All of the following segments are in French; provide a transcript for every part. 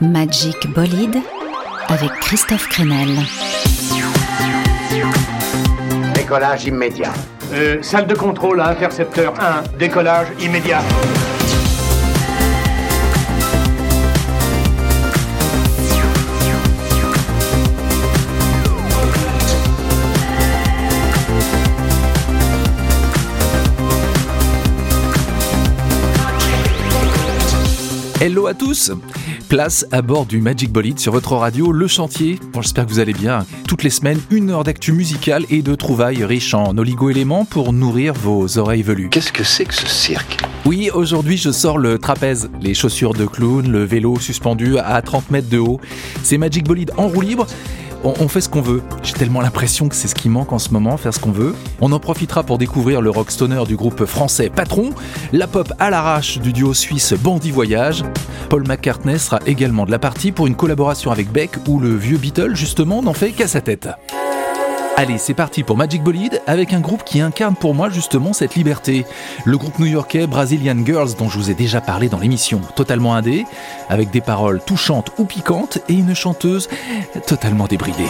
Magic Bolide avec Christophe Crenel. Décollage immédiat. Euh, salle de contrôle à intercepteur 1, décollage immédiat. Hello à tous Place à bord du Magic Bolide sur votre radio Le Chantier. Bon, j'espère que vous allez bien. Toutes les semaines, une heure d'actu musicale et de trouvailles riches en oligo-éléments pour nourrir vos oreilles velues. Qu'est-ce que c'est que ce cirque? Oui, aujourd'hui je sors le trapèze, les chaussures de clown, le vélo suspendu à 30 mètres de haut. C'est Magic Bolide en roue libre on, fait ce qu'on veut. J'ai tellement l'impression que c'est ce qui manque en ce moment, faire ce qu'on veut. On en profitera pour découvrir le rock stoner du groupe français Patron, la pop à l'arrache du duo suisse Bandit Voyage. Paul McCartney sera également de la partie pour une collaboration avec Beck où le vieux Beatle justement n'en fait qu'à sa tête. Allez, c'est parti pour Magic Bolide avec un groupe qui incarne pour moi justement cette liberté. Le groupe new-yorkais Brazilian Girls dont je vous ai déjà parlé dans l'émission, totalement indé, avec des paroles touchantes ou piquantes et une chanteuse totalement débridée.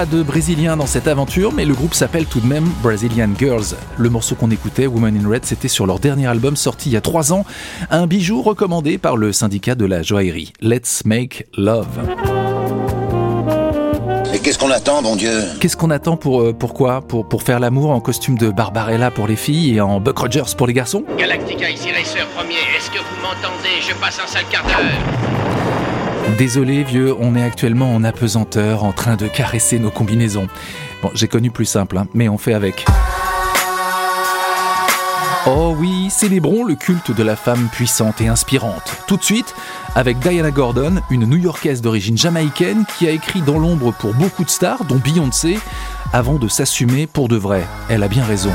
Pas de Brésilien dans cette aventure, mais le groupe s'appelle tout de même Brazilian Girls. Le morceau qu'on écoutait, Woman in Red, c'était sur leur dernier album sorti il y a trois ans, un bijou recommandé par le syndicat de la joaillerie. Let's Make Love. Et qu'est-ce qu'on attend, bon Dieu? Qu'est-ce qu'on attend pour euh, pourquoi pour, pour faire l'amour en costume de Barbarella pour les filles et en Buck Rogers pour les garçons? Galactica, ici Racer premier. Est-ce que vous m'entendez? Je passe un sale quart d'heure. Désolé vieux, on est actuellement en apesanteur en train de caresser nos combinaisons. Bon, j'ai connu plus simple, hein, mais on fait avec. Oh oui, célébrons le culte de la femme puissante et inspirante. Tout de suite, avec Diana Gordon, une New-Yorkaise d'origine jamaïcaine qui a écrit dans l'ombre pour beaucoup de stars, dont Beyoncé, avant de s'assumer pour de vrai. Elle a bien raison.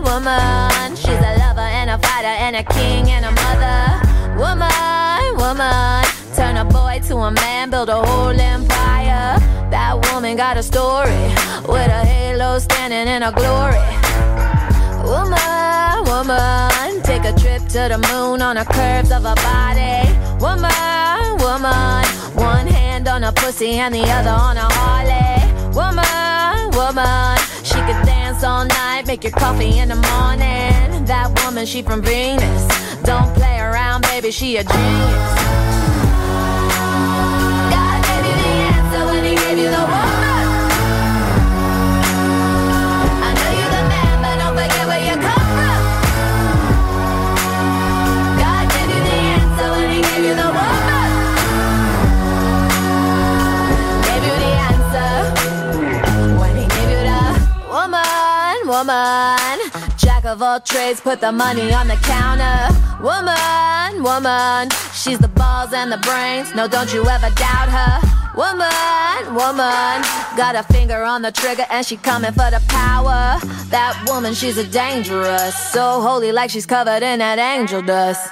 Woman, she's a lover and a fighter and a king and a mother. Woman, woman, turn a boy to a man, build a whole empire. That woman got a story with a halo standing in her glory. Woman, woman, take a trip to the moon on the curves of her body. Woman, woman, one hand on her pussy and the other on her Harley. Woman, woman, dance all night, make your coffee in the morning. That woman, she from Venus. Don't play around, baby, she a genius. God gave you the answer when he gave you the woman. Woman. Jack of all trades, put the money on the counter. Woman, woman, she's the balls and the brains. No, don't you ever doubt her. Woman, woman, got a finger on the trigger and she coming for the power. That woman, she's a dangerous, so holy like she's covered in that angel dust.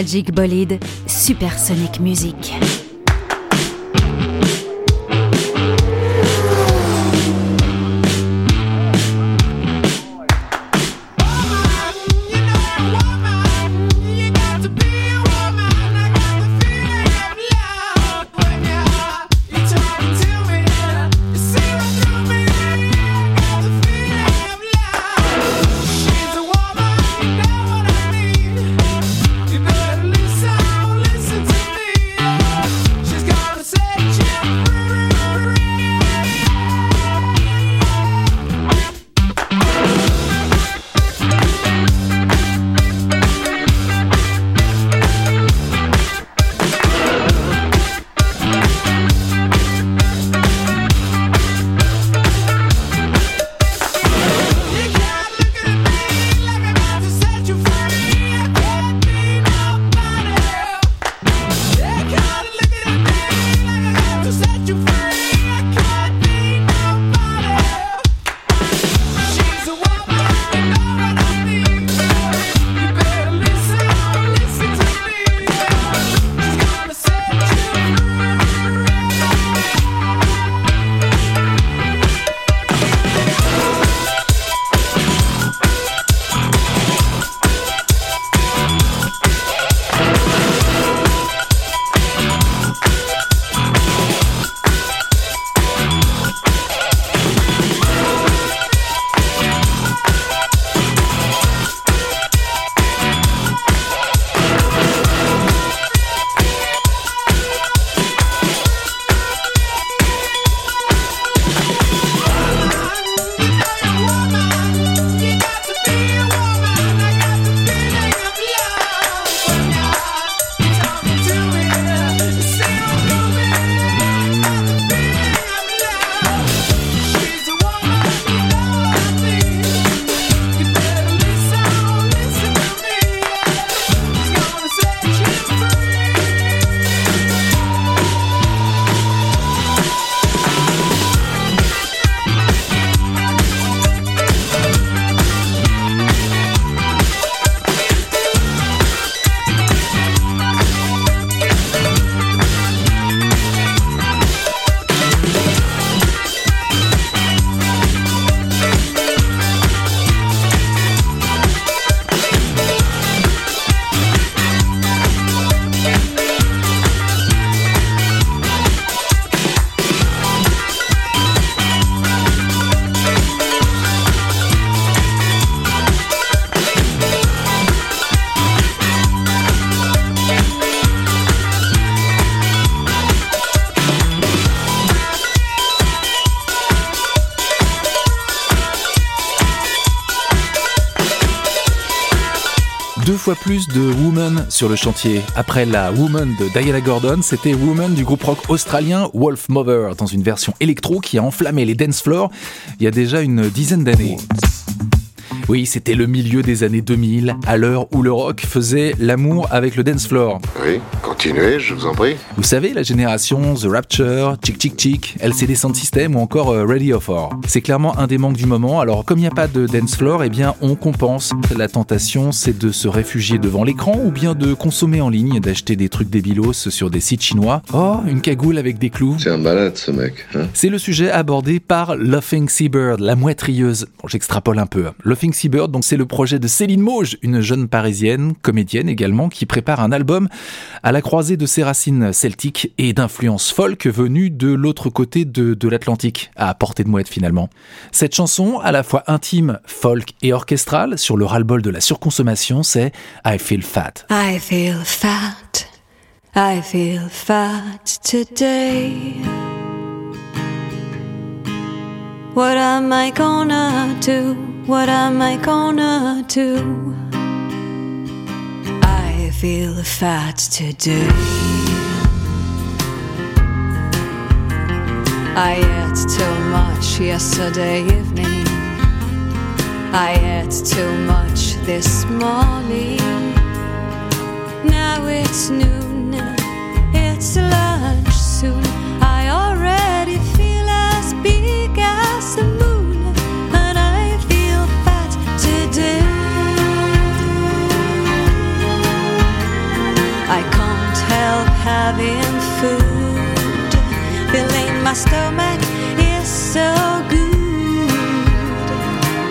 Magic Bolide, Supersonic Music. De Woman sur le chantier. Après la Woman de Diana Gordon, c'était Woman du groupe rock australien Wolf Mother dans une version électro qui a enflammé les dance floors il y a déjà une dizaine d'années. Oui, c'était le milieu des années 2000, à l'heure où le rock faisait l'amour avec le dance floor. Oui, continuez, je vous en prie. Vous savez, la génération The Rapture, Chick Chick Chick, LCD Sound System ou encore euh, Ready of Four. C'est clairement un des manques du moment, alors comme il n'y a pas de dance floor, eh bien on compense. La tentation, c'est de se réfugier devant l'écran ou bien de consommer en ligne, d'acheter des trucs débilos sur des sites chinois. Oh, une cagoule avec des clous. C'est un malade ce mec. Hein c'est le sujet abordé par Laughing Seabird, la mouette rieuse. Bon, j'extrapole un peu. Laughing Donc c'est le projet de Céline Mauge, une jeune parisienne, comédienne également, qui prépare un album à la croisée de ses racines celtiques et d'influences folk venues de l'autre côté de, de l'Atlantique, à portée de mouette finalement. Cette chanson, à la fois intime, folk et orchestrale, sur le ras-le-bol de la surconsommation, c'est I Feel Fat. I feel fat. I feel fat today. What am I gonna do? What am I gonna do? I feel fat today. I ate too much yesterday evening. I ate too much this morning. Now it's noon, it's lunch soon. Help having food, filling my stomach is so good.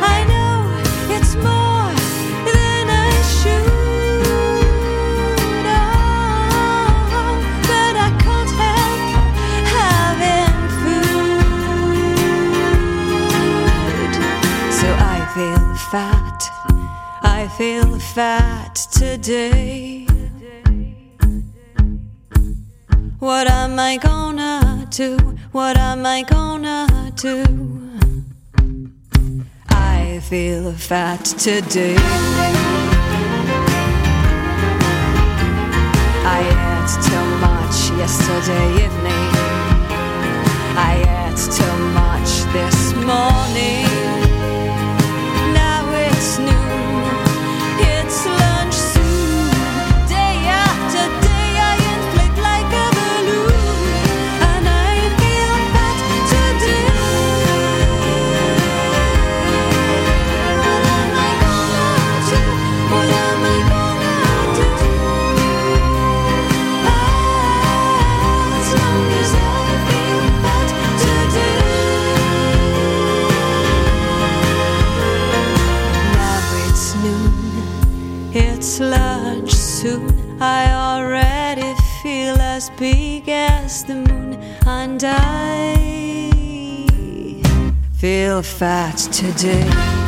I know it's more than I should, oh, but I can't help having food. So I feel fat, I feel fat today. What am I gonna do? What am I gonna do? I feel fat today. I ate too much yesterday evening. I ate too much this morning. And I feel fat today.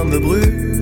me brûle.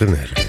Christophe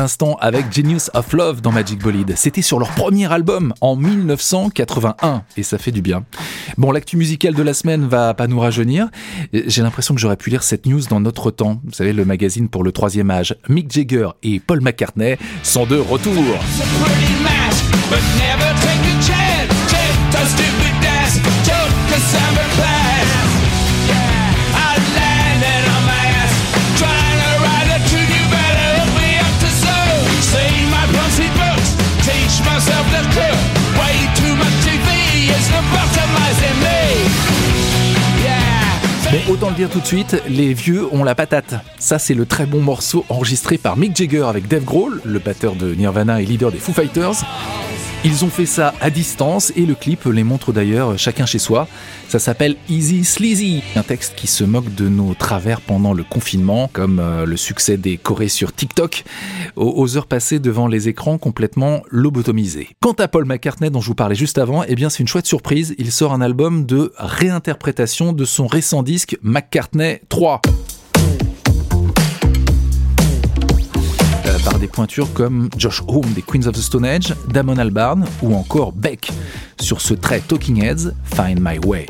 l'instant avec Genius of Love dans Magic Bolide. C'était sur leur premier album en 1981 et ça fait du bien. Bon, l'actu musicale de la semaine va pas nous rajeunir. J'ai l'impression que j'aurais pu lire cette news dans notre temps. Vous savez, le magazine pour le troisième âge. Mick Jagger et Paul McCartney sont de retour. Autant le dire tout de suite, les vieux ont la patate. Ça, c'est le très bon morceau enregistré par Mick Jagger avec Dave Grohl, le batteur de Nirvana et leader des Foo Fighters. Ils ont fait ça à distance et le clip les montre d'ailleurs chacun chez soi. Ça s'appelle Easy Sleazy, un texte qui se moque de nos travers pendant le confinement, comme euh, le succès des Corées sur TikTok, aux, heures passées devant les écrans complètement lobotomisés. Quant à Paul McCartney dont je vous parlais juste avant, eh bien c'est une chouette surprise, il sort un album de réinterprétation de son récent disque McCartney 3. Des pointures comme Josh Homme des Queens of the Stone Age, Damon Albarn ou encore Beck sur ce trait Talking Heads Find My Way.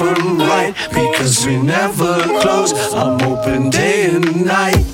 Left from right because we never close. I'm open day and night.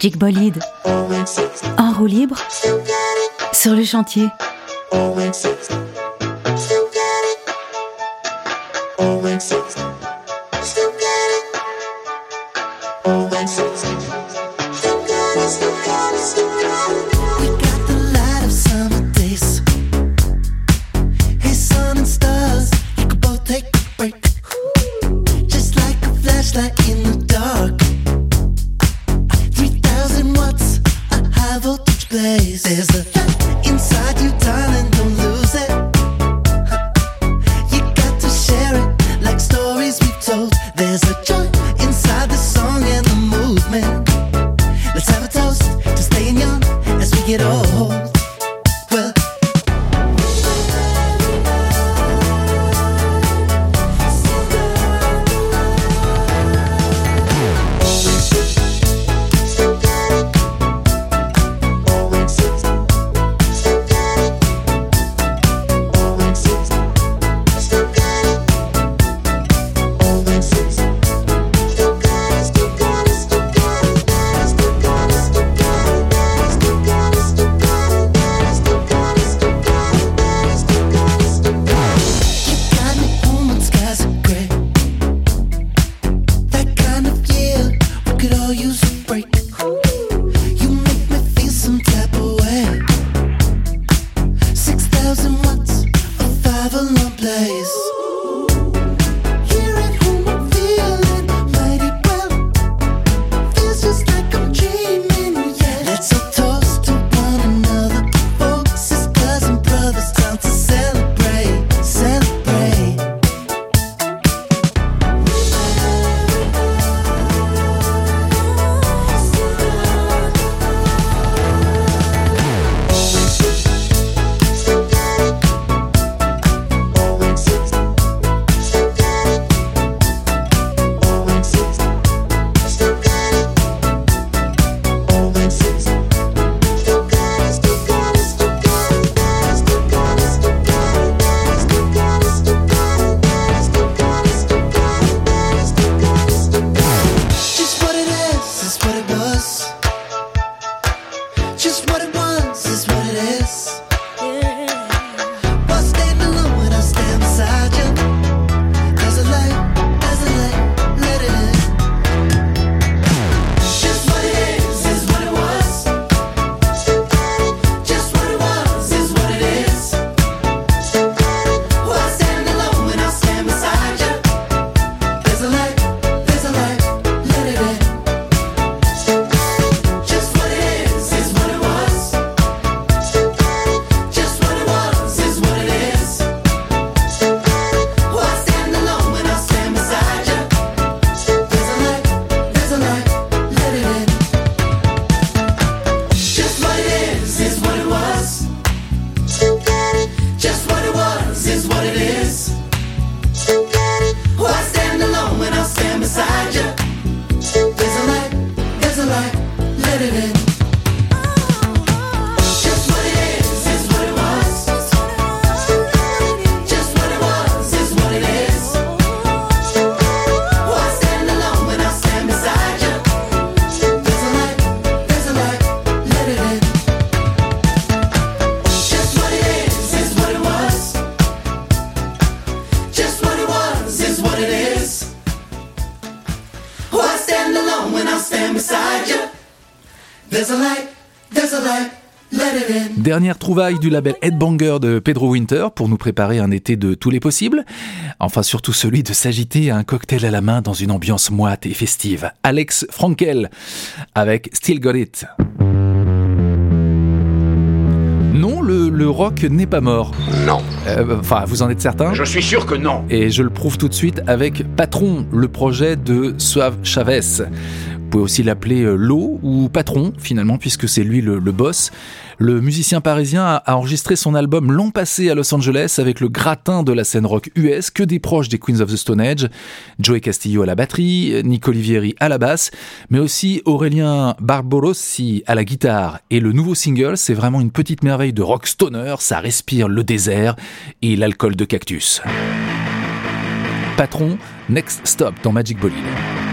Magic Bolide. En roue libre. Sur le chantier. Dernière trouvaille du label Headbanger de Pedro Winter pour nous préparer un été de tous les possibles. Enfin, surtout celui de s'agiter à un cocktail à la main dans une ambiance moite et festive. Alex Frankel avec Still Got It. Non, le, le rock n'est pas mort. Non. Euh, Enfin, vous en êtes certain? Je suis sûr que non. Et je le prouve tout de suite avec Patron, le projet de Suave Chavez. Vous pouvez aussi l'appeler euh, Lo ou Patron, finalement, puisque c'est lui le, le boss. Le musicien parisien a, enregistré son album l'an passé à Los Angeles avec le gratin de la scène rock US, que des proches des Queens of the Stone Age, Joey Castillo à la batterie, Nick Olivieri à la basse, mais aussi Aurélien Barbarossi à la guitare. Et le nouveau single, c'est vraiment une petite merveille de rock stoner, ça respire le désert et l'alcool de cactus. Patron, Next Stop dans Magic Bolide.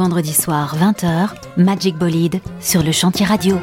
Vendredi soir, 20h, Magic Bolide sur le chantier radio.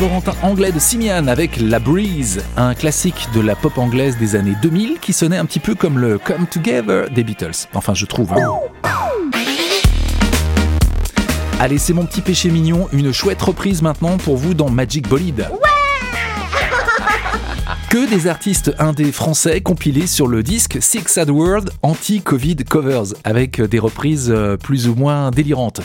laborantin anglais de Simian avec La Breeze, un classique de la pop anglaise des années 2000 qui sonnait un petit peu comme le Come Together des Beatles. Enfin, je trouve. Hein. Allez, c'est mon petit péché mignon, une chouette reprise maintenant pour vous dans Magic Bolide. Que des artistes indés français compilés sur le disque Six Sad World Anti-Covid Covers avec des reprises euh, plus ou moins délirantes.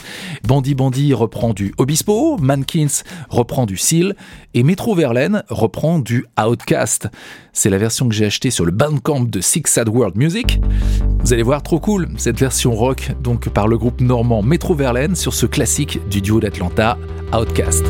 Bandy Bandy reprend du Obispo, Mankins reprend du Seal et Metro Verlaine reprend du Outcast. C'est la version que j'ai achetée sur le Bandcamp de Six Sad World Music. Vous allez voir, trop cool, cette version rock donc par le groupe normand Metro Verlaine sur ce classique du duo d'Atlanta, Outcast.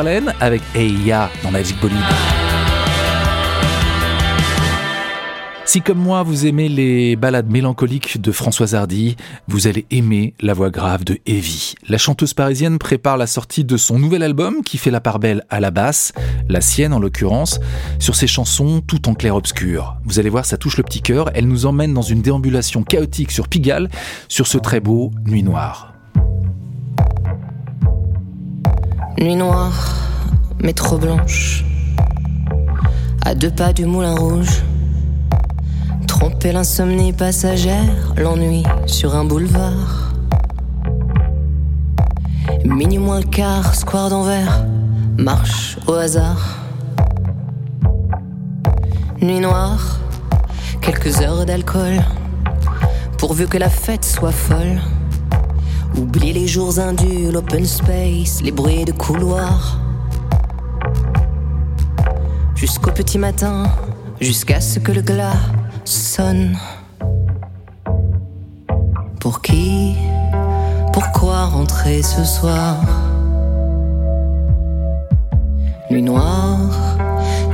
Avec Eya dans Magic Bolide. Si comme moi vous aimez les ballades mélancoliques de Françoise Hardy, vous allez aimer la voix grave de Evie. La chanteuse parisienne prépare la sortie de son nouvel album qui fait la part belle à la basse, la sienne en l'occurrence, sur ses chansons tout en clair-obscur. Vous allez voir, ça touche le petit cœur, elle nous emmène dans une déambulation chaotique sur Pigalle, sur ce très beau Nuit Noire. Nuit noire, métro blanche, à deux pas du moulin rouge. Tromper l'insomnie passagère, l'ennui sur un boulevard. Minuit moins le quart, square d'envers, marche au hasard. Nuit noire, quelques heures d'alcool, pourvu que la fête soit folle. Oublie les jours indus, l'open space, les bruits de couloir. Jusqu'au petit matin, jusqu'à ce que le glas sonne. Pour qui? Pourquoi rentrer ce soir? Nuit noire,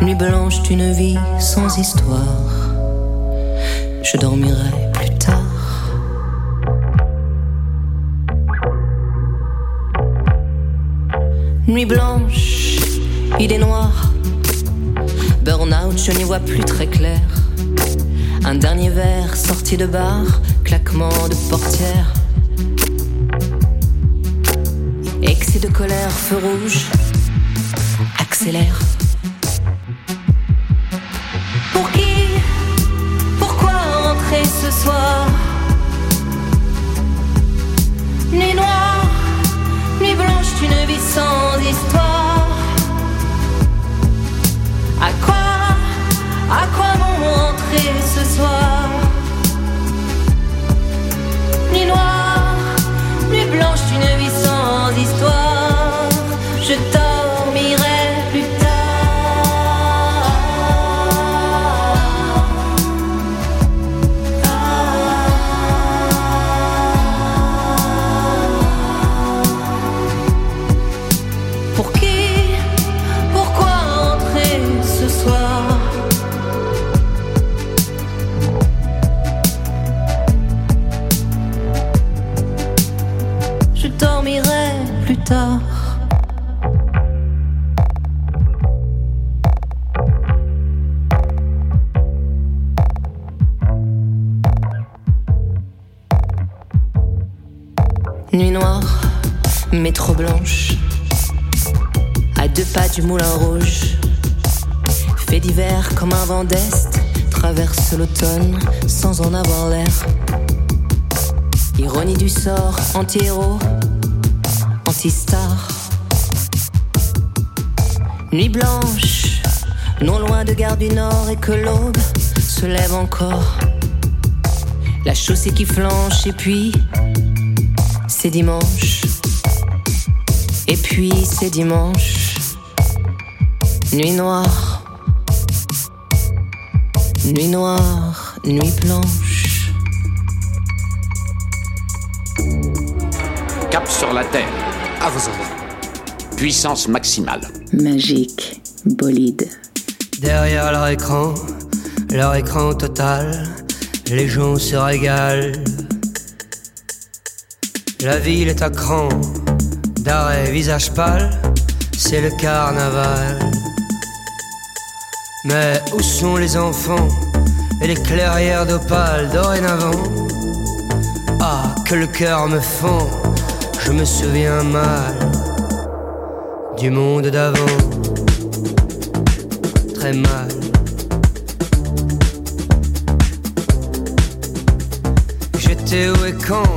nuit blanche d'une vie sans histoire. Je dormirai Nuit blanche, idée noire. Burnout, je n'y vois plus très clair. Un dernier verre sorti de bar, claquement de portière. Excès de colère, feu rouge, accélère. Pour qui? Pourquoi rentrer ce soir? Sans histoire. À quoi, à quoi bon rentrer ce soir? Nuit noire, pas du moulin rouge. Fait d'hiver comme un vent d'Est, traverse l'automne sans en avoir l'air. Ironie du sort, anti-héros, anti-star. Nuit blanche, non loin de Gare du Nord et que l'aube se lève encore. La chaussée qui flanche et puis c'est dimanche. Et puis c'est dimanche. Nuit noire. Nuit noire, nuit blanche. Cap sur la Terre. À vos ordres. Puissance maximale. Magique, bolide. Derrière leur écran, leur écran total, les gens se régalent. La ville est à cran, d'arrêt visage pâle, c'est le carnaval. Mais où sont les enfants et les clairières d'opale dorénavant? Ah, que le cœur me fend, je me souviens mal du monde d'avant. Très mal. J'étais où et quand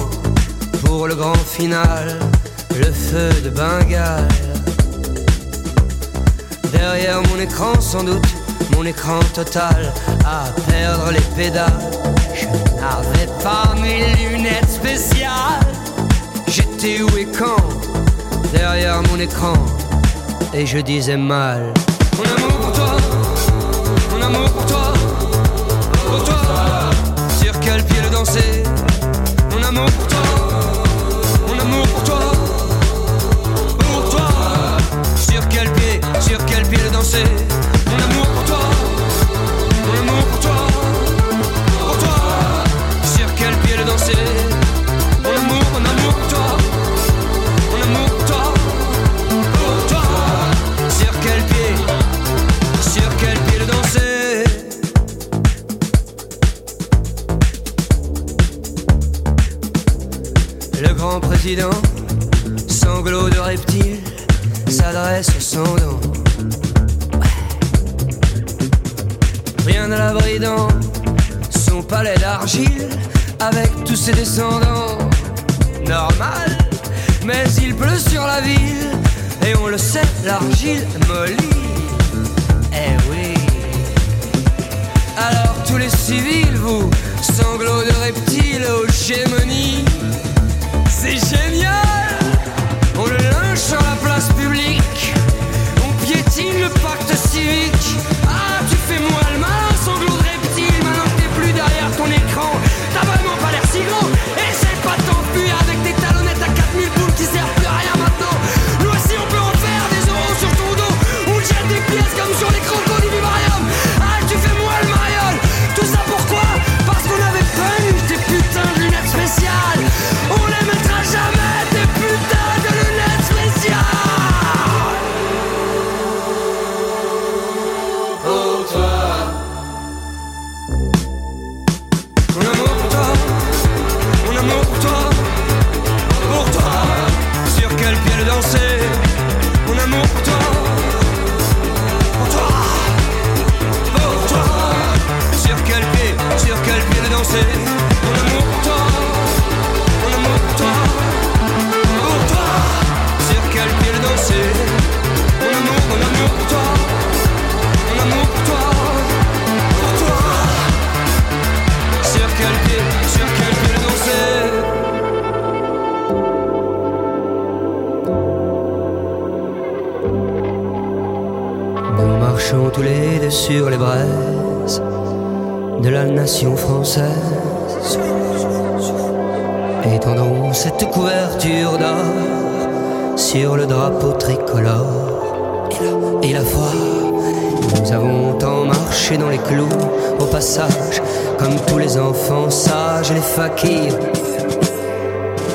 pour le grand final, le feu de Bengale. Derrière mon écran, sans doute, mon écran total, à perdre les pédales. Je n'avais pas mes lunettes spéciales. J'étais où et quand Derrière mon écran, et je disais mal. Mon amour pour toi, mon amour pour toi, pour toi. Sur quel pied le danser? Mon amour pour toi, mon amour pour toi, pour toi. Sur quel pied, sur quel pied le danser? Grand président, sanglot de reptile, s'adresse au sans dents. Rien à l'abri dans son palais d'argile, avec tous ses descendants. Normal, mais il pleut sur la ville, et on le sait, l'argile mollit. Eh oui. Alors tous les civils, vous, sanglots de reptiles aux gémonies, c'est génial. On le linge sur la place publique, on piétine le pacte civique. Sur les braises de la nation française. Étendons cette couverture d'or sur le drapeau tricolore. Et la foi, nous avons tant marché dans les clous au passage, comme tous les enfants sages et les fakirs.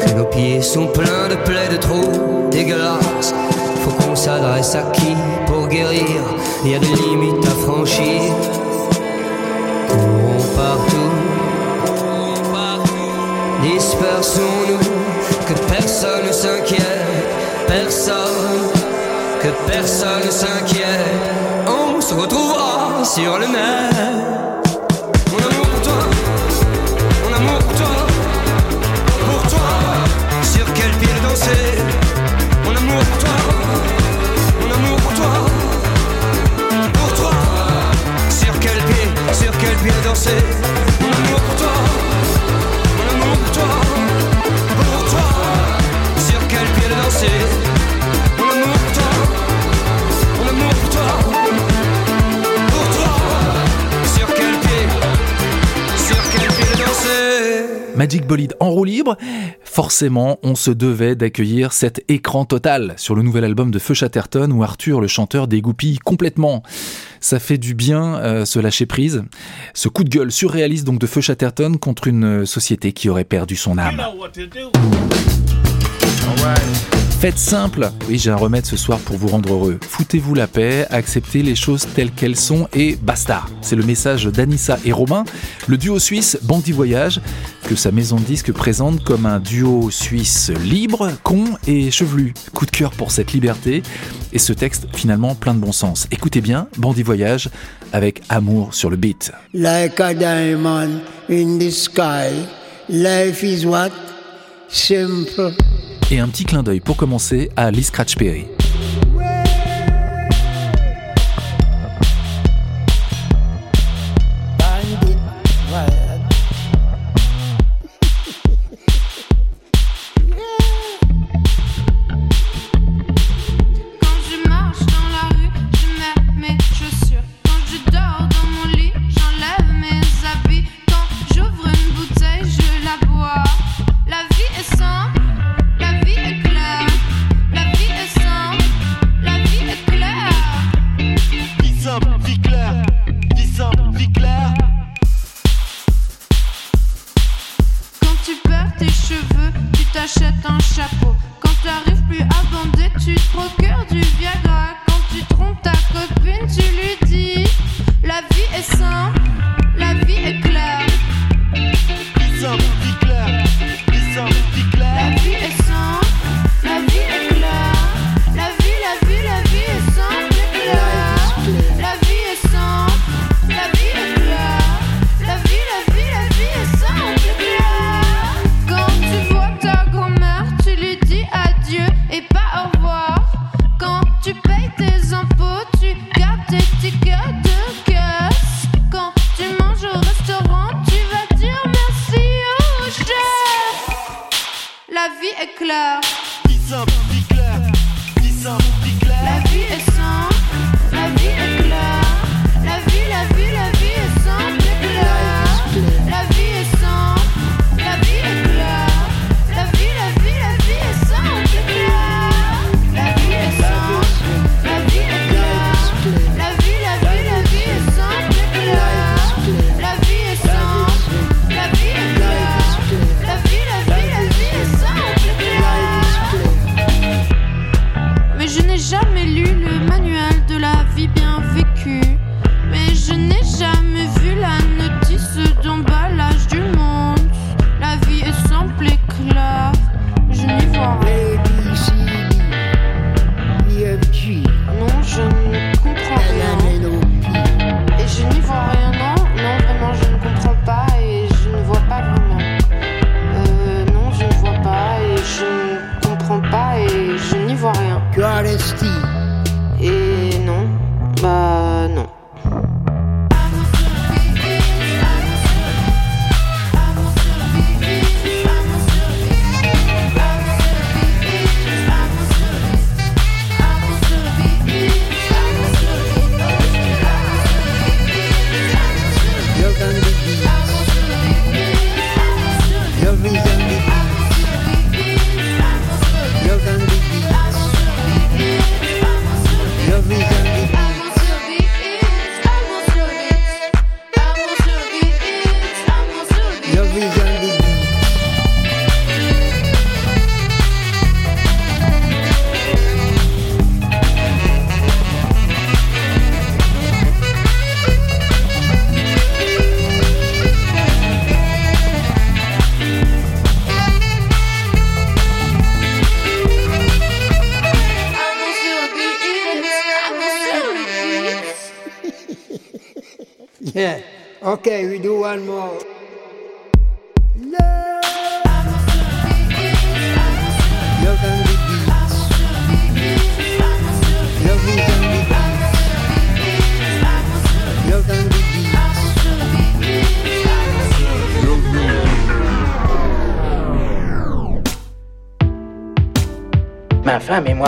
Que nos pieds sont pleins de plaies de trous dégueulasses. Faut qu'on s'adresse à qui pour Il y a des limites à franchir. Courons partout, dispersons-nous, que personne ne s'inquiète, personne, que personne ne s'inquiète. On se retrouvera sur le net. Mon amour pour toi, mon amour pour toi, pour toi. Sur quel pied danser? Mon amour pour toi, quel pied danser Mon amour pour toi, mon amour pour toi, pour toi. Sur quel pied danser Mon amour pour toi, mon amour pour toi, pour toi. Sur quel pied, sur quel pied danser Magic Bolide en roue libre, forcément, on se devait d'accueillir cet écran total sur le nouvel album de Feu Chatterton où Arthur, le chanteur, dégoupille complètement. Ça fait du bien euh, se lâcher prise. Ce coup de gueule surréaliste donc de Feu Chatterton contre une société qui aurait perdu son âme. Faites simple, oui j'ai un remède ce soir pour vous rendre heureux. Foutez-vous la paix, acceptez les choses telles qu'elles sont et basta. C'est le message d'Anissa et Romain, le duo suisse Bandit Voyage, que sa maison de disques présente comme un duo suisse libre, con et chevelu. Coup de cœur pour cette liberté et ce texte finalement plein de bon sens. Écoutez bien, Bandit Voyage avec amour sur le beat. like a diamond in the sky. Life is what? Simple. Et un petit clin d'œil pour commencer à Lee Scratch Perry.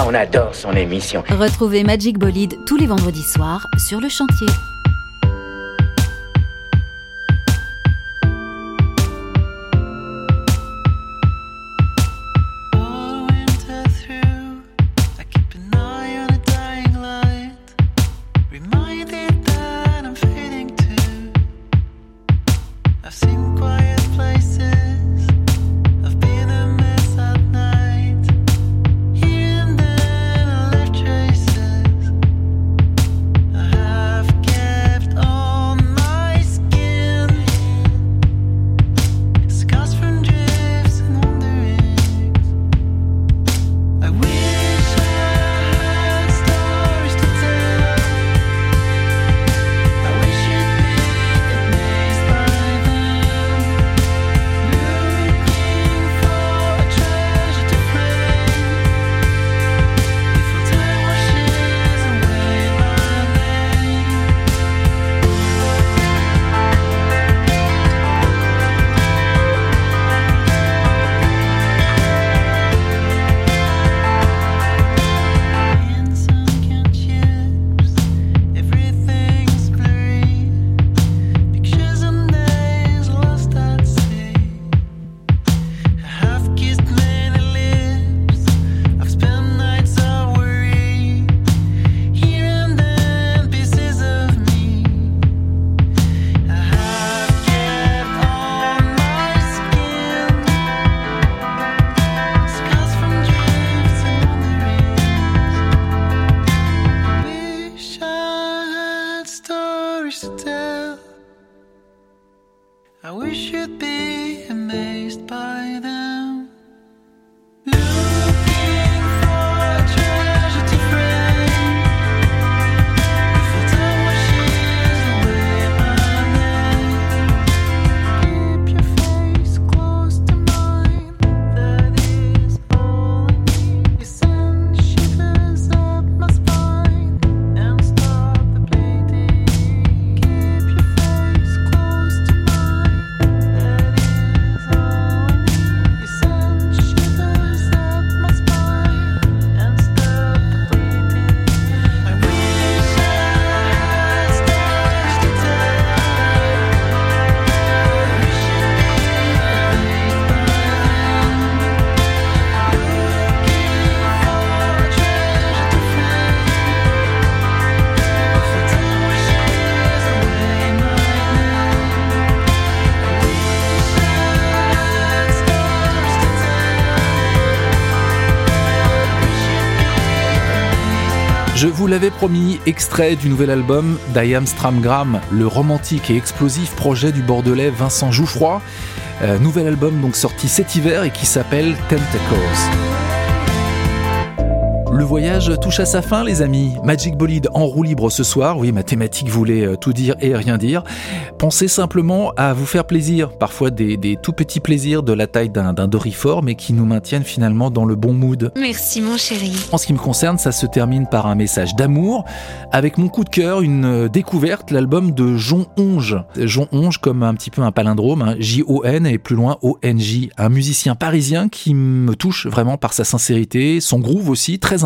on adore son émission. Retrouvez Magic Bolide tous les vendredis soirs sur le chantier. Vous l'avais promis, extrait du nouvel album d'Ayam Stramgram, le romantique et explosif projet du Bordelais Vincent Jouffroy. Euh, nouvel album donc sorti cet hiver et qui s'appelle Tentacles. Le voyage touche à sa fin, les amis. Magic Bolide en roue libre ce soir. Oui, ma thématique voulait euh, tout dire et rien dire. Pensez simplement à vous faire plaisir. Parfois des, des tout petits plaisirs de la taille d'un d'un Dorifor, mais qui nous maintiennent finalement dans le bon mood. Merci mon chéri. En ce qui me concerne, ça se termine par un message d'amour. Avec mon coup de cœur, une euh, découverte, l'album de Jon Onge. Jon Onge comme un petit peu un palindrome, hein, J-O-N et plus loin O-N-J. Un musicien parisien qui me touche vraiment par sa sincérité, son groove aussi, très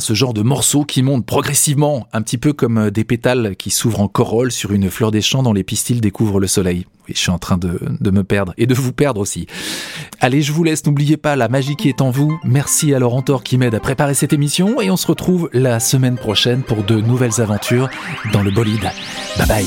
ce genre de morceaux qui montent progressivement, un petit peu comme euh, des pétales qui s'ouvrent en corolle sur une fleur des champs dont les pistils découvrent le soleil. Oui, je suis en train de, de me perdre et de vous perdre aussi. Allez, je vous laisse, n'oubliez pas, la magie qui est en vous. Merci à Laurent Thor qui m'aide à préparer cette émission et on se retrouve la semaine prochaine pour de nouvelles aventures dans le bolide. Bye bye.